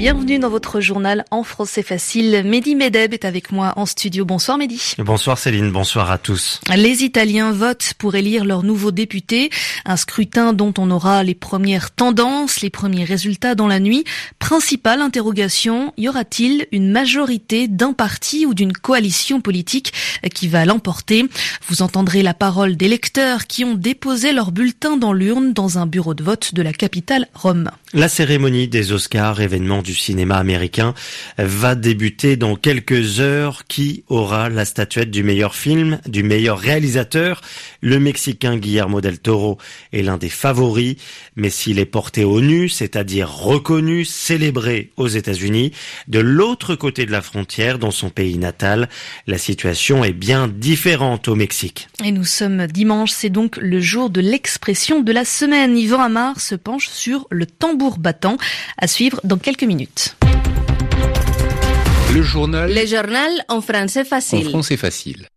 Bienvenue dans votre journal en français facile. Mehdi Medeb est avec moi en studio. Bonsoir Mehdi. Bonsoir Céline, bonsoir à tous. Les Italiens votent pour élire leur nouveau député. Un scrutin dont on aura les premières tendances, les premiers résultats dans la nuit. Principale interrogation, y aura-t-il une majorité d'un parti ou d'une coalition politique qui va l'emporter? Vous entendrez la parole des lecteurs qui ont déposé leur bulletin dans l'urne dans un bureau de vote de la capitale Rome. La cérémonie des Oscars, événement du cinéma américain, va débuter dans quelques heures. Qui aura la statuette du meilleur film, du meilleur réalisateur Le Mexicain Guillermo del Toro est l'un des favoris, mais s'il est porté au nu, c'est-à-dire reconnu, célébré aux États-Unis, de l'autre côté de la frontière, dans son pays natal, la situation est bien différente au Mexique. Et nous sommes dimanche, c'est donc le jour de l'expression de la semaine. Yvan Amar se penche sur le tambour battant. À suivre dans quelques minutes. Le journal. Le journal en français facile. En français facile.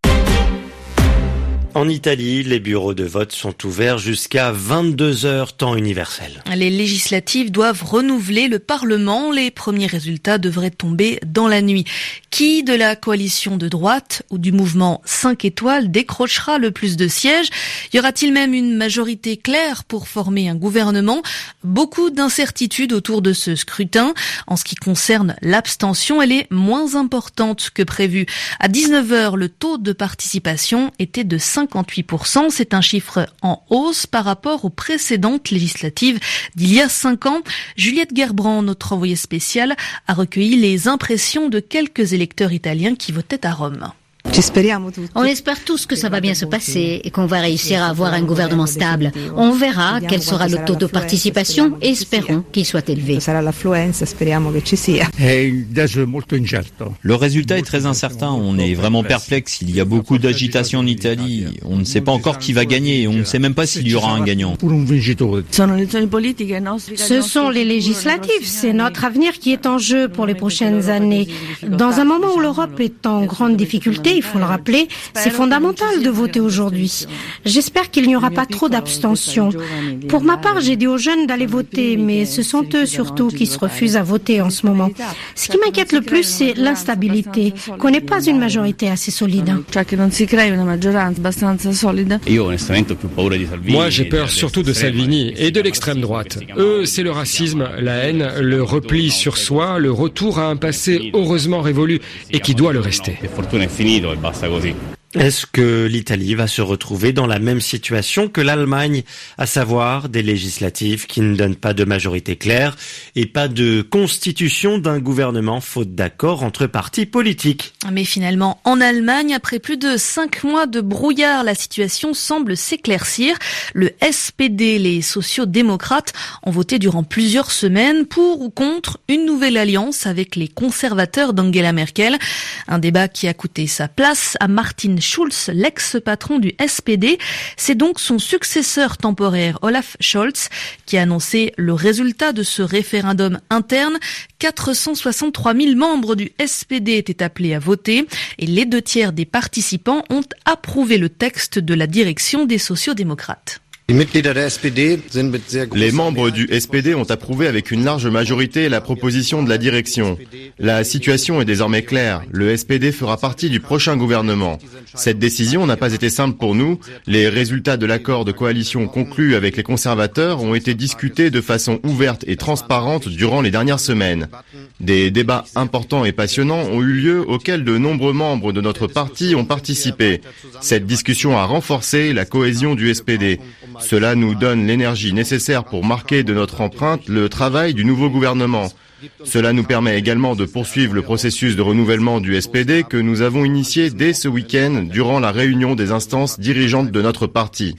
En Italie, les bureaux de vote sont ouverts jusqu'à 22 heures temps universel. Les législatives doivent renouveler le Parlement. Les premiers résultats devraient tomber dans la nuit. Qui de la coalition de droite ou du mouvement 5 étoiles décrochera le plus de sièges? Y aura-t-il même une majorité claire pour former un gouvernement? Beaucoup d'incertitudes autour de ce scrutin. En ce qui concerne l'abstention, elle est moins importante que prévu. À 19 heures, le taux de participation était de 5 58%. C'est un chiffre en hausse par rapport aux précédentes législatives d'il y a cinq ans. Juliette Gerbrand, notre envoyée spéciale, a recueilli les impressions de quelques électeurs italiens qui votaient à Rome. On espère tous que ça va bien se passer et qu'on va réussir à avoir un gouvernement stable. On verra quel sera le taux de participation et espérons qu'il soit élevé. Le résultat est très incertain. On est vraiment perplexe. Il y a beaucoup d'agitation en Italie. On ne sait pas encore qui va gagner. On ne sait même pas s'il y aura un gagnant. Ce sont les législatives. C'est notre avenir qui est en jeu pour les prochaines années. Dans un moment où l'Europe est en grande difficulté, il faut le rappeler, c'est fondamental de voter aujourd'hui. J'espère qu'il n'y aura pas trop d'abstention. Pour ma part, j'ai dit aux jeunes d'aller voter, mais ce sont eux surtout qui se refusent à voter en ce moment. Ce qui m'inquiète le plus, c'est l'instabilité, qu'on n'ait pas une majorité assez solide. Moi, j'ai peur surtout de Salvini et de l'extrême droite. Eux, c'est le racisme, la haine, le repli sur soi, le retour à un passé heureusement révolu et qui doit le rester. E basta così. Est-ce que l'Italie va se retrouver dans la même situation que l'Allemagne, à savoir des législatives qui ne donnent pas de majorité claire et pas de constitution d'un gouvernement faute d'accord entre partis politiques? Mais finalement, en Allemagne, après plus de cinq mois de brouillard, la situation semble s'éclaircir. Le SPD, les sociaux-démocrates, ont voté durant plusieurs semaines pour ou contre une nouvelle alliance avec les conservateurs d'Angela Merkel. Un débat qui a coûté sa place à Martin Schulz, l'ex-patron du SPD. C'est donc son successeur temporaire, Olaf Scholz, qui a annoncé le résultat de ce référendum interne. 463 000 membres du SPD étaient appelés à voter et les deux tiers des participants ont approuvé le texte de la direction des sociaux-démocrates. Les membres du SPD ont approuvé avec une large majorité la proposition de la direction. La situation est désormais claire. Le SPD fera partie du prochain gouvernement. Cette décision n'a pas été simple pour nous. Les résultats de l'accord de coalition conclu avec les conservateurs ont été discutés de façon ouverte et transparente durant les dernières semaines. Des débats importants et passionnants ont eu lieu auxquels de nombreux membres de notre parti ont participé. Cette discussion a renforcé la cohésion du SPD. Cela nous donne l'énergie nécessaire pour marquer de notre empreinte le travail du nouveau gouvernement. Cela nous permet également de poursuivre le processus de renouvellement du SPD que nous avons initié dès ce week-end durant la réunion des instances dirigeantes de notre parti.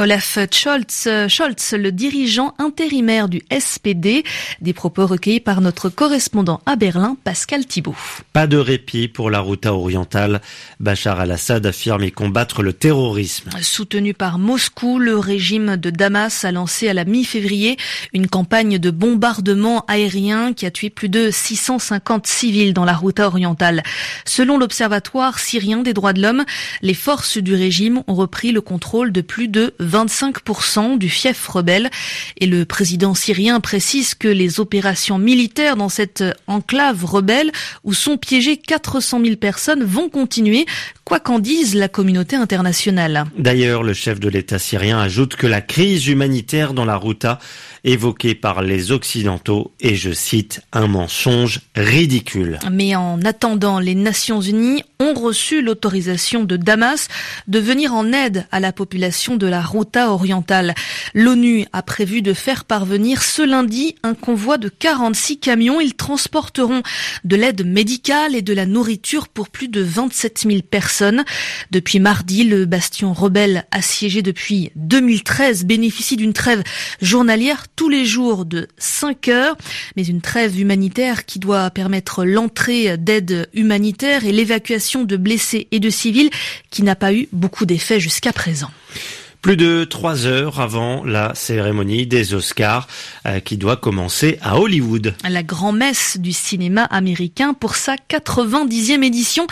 Olaf Scholz, Scholz, le dirigeant intérimaire du SPD, des propos recueillis par notre correspondant à Berlin, Pascal Thibault. Pas de répit pour la Routa orientale. Bachar al-Assad affirme y combattre le terrorisme. Soutenu par Moscou, le régime de Damas a lancé à la mi-février une campagne de bombardement aérien qui a tué plus de 650 civils dans la Routa orientale. Selon l'Observatoire syrien des droits de l'homme, les forces du régime ont repris le contrôle de plus de 25% du fief rebelle. Et le président syrien précise que les opérations militaires dans cette enclave rebelle où sont piégées 400 000 personnes vont continuer, quoi qu'en dise la communauté internationale. D'ailleurs, le chef de l'État syrien ajoute que la crise humanitaire dans la Routa évoquée par les Occidentaux est, je cite, un mensonge ridicule. Mais en attendant, les Nations Unies ont reçu l'autorisation de Damas de venir en aide à la population de la Routa orientale. L'ONU a prévu de faire parvenir ce lundi un convoi de 46 camions. Ils transporteront de l'aide médicale et de la nourriture pour plus de 27 000 personnes. Depuis mardi, le bastion rebelle assiégé depuis 2013 bénéficie d'une trêve journalière tous les jours de 5 heures, mais une trêve humanitaire qui doit permettre l'entrée d'aide humanitaire et l'évacuation de blessés et de civils qui n'a pas eu beaucoup d'effet jusqu'à présent. Plus de trois heures avant la cérémonie des Oscars euh, qui doit commencer à Hollywood. La grand-messe du cinéma américain pour sa 90e édition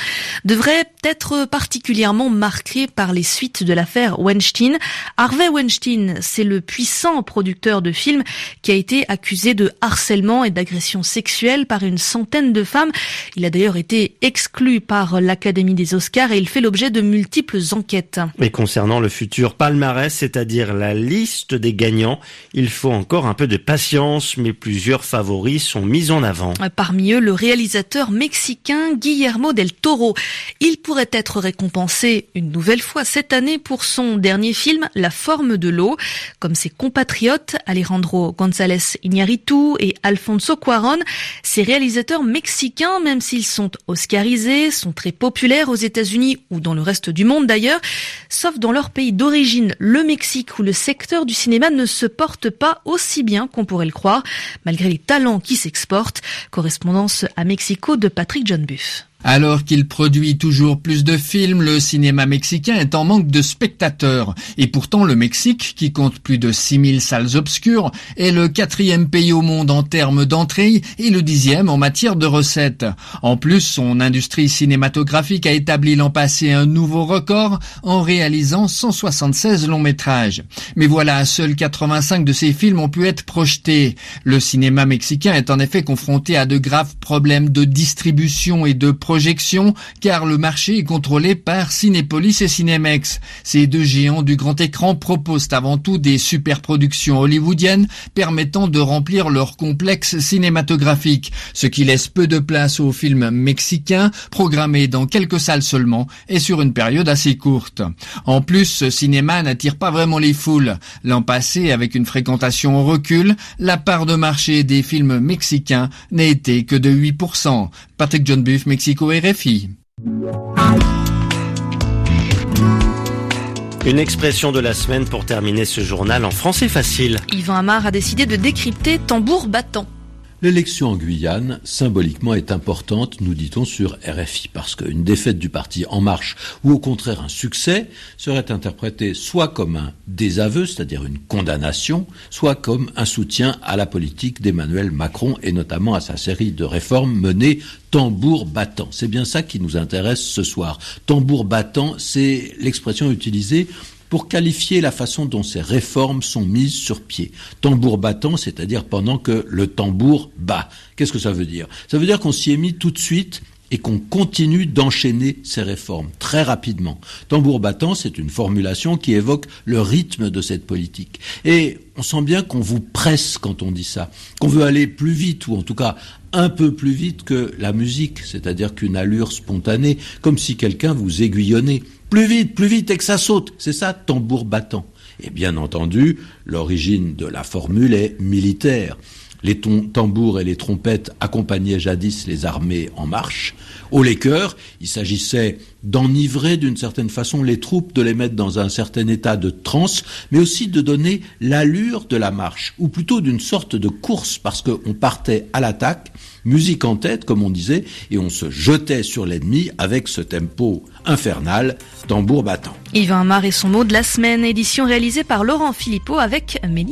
devrait être particulièrement marquée par les suites de l'affaire Weinstein. Harvey Weinstein, c'est le puissant producteur de films qui a été accusé de harcèlement et d'agression sexuelle par une centaine de femmes. Il a d'ailleurs été exclu par l'Académie des Oscars et il fait l'objet de multiples enquêtes. Et concernant le futur Palme c'est-à-dire la liste des gagnants. Il faut encore un peu de patience, mais plusieurs favoris sont mis en avant. Parmi eux, le réalisateur mexicain Guillermo del Toro. Il pourrait être récompensé une nouvelle fois cette année pour son dernier film, La forme de l'eau. Comme ses compatriotes Alejandro González Iñárritu et Alfonso Cuarón, ces réalisateurs mexicains, même s'ils sont oscarisés, sont très populaires aux États-Unis ou dans le reste du monde d'ailleurs, sauf dans leur pays d'origine le Mexique où le secteur du cinéma ne se porte pas aussi bien qu'on pourrait le croire, malgré les talents qui s'exportent. Correspondance à Mexico de Patrick John Buff. Alors qu'il produit toujours plus de films, le cinéma mexicain est en manque de spectateurs. Et pourtant, le Mexique, qui compte plus de 6000 salles obscures, est le quatrième pays au monde en termes d'entrée et le dixième en matière de recettes. En plus, son industrie cinématographique a établi l'an passé un nouveau record en réalisant 176 longs métrages. Mais voilà, seuls 85 de ces films ont pu être projetés. Le cinéma mexicain est en effet confronté à de graves problèmes de distribution et de projection car le marché est contrôlé par Cinépolis et Cinemex. Ces deux géants du grand écran proposent avant tout des superproductions hollywoodiennes permettant de remplir leur complexe cinématographique, ce qui laisse peu de place aux films mexicains programmés dans quelques salles seulement et sur une période assez courte. En plus, ce cinéma n'attire pas vraiment les foules. L'an passé, avec une fréquentation au recul, la part de marché des films mexicains n'a été que de 8%. Patrick John Buff, Mexico RFI. Une expression de la semaine pour terminer ce journal en français facile. Yvan Amar a décidé de décrypter tambour battant. L'élection en Guyane, symboliquement, est importante, nous dit-on sur RFI, parce qu'une défaite du parti En Marche, ou au contraire un succès, serait interprétée soit comme un désaveu, c'est-à-dire une condamnation, soit comme un soutien à la politique d'Emmanuel Macron et notamment à sa série de réformes menées tambour battant. C'est bien ça qui nous intéresse ce soir. Tambour battant, c'est l'expression utilisée pour qualifier la façon dont ces réformes sont mises sur pied. Tambour battant, c'est-à-dire pendant que le tambour bat. Qu'est-ce que ça veut dire? Ça veut dire qu'on s'y est mis tout de suite et qu'on continue d'enchaîner ces réformes très rapidement. Tambour battant, c'est une formulation qui évoque le rythme de cette politique. Et on sent bien qu'on vous presse quand on dit ça, qu'on veut aller plus vite, ou en tout cas un peu plus vite que la musique, c'est-à-dire qu'une allure spontanée, comme si quelqu'un vous aiguillonnait. Plus vite, plus vite et que ça saute. C'est ça, tambour battant. Et bien entendu, l'origine de la formule est militaire. Les tambours et les trompettes accompagnaient jadis les armées en marche. Au chœurs, il s'agissait d'enivrer d'une certaine façon les troupes, de les mettre dans un certain état de transe, mais aussi de donner l'allure de la marche, ou plutôt d'une sorte de course, parce qu'on partait à l'attaque, musique en tête, comme on disait, et on se jetait sur l'ennemi avec ce tempo infernal, tambour battant. Yvain Mar et son mot de la semaine, édition réalisée par Laurent Philippot avec Mélie.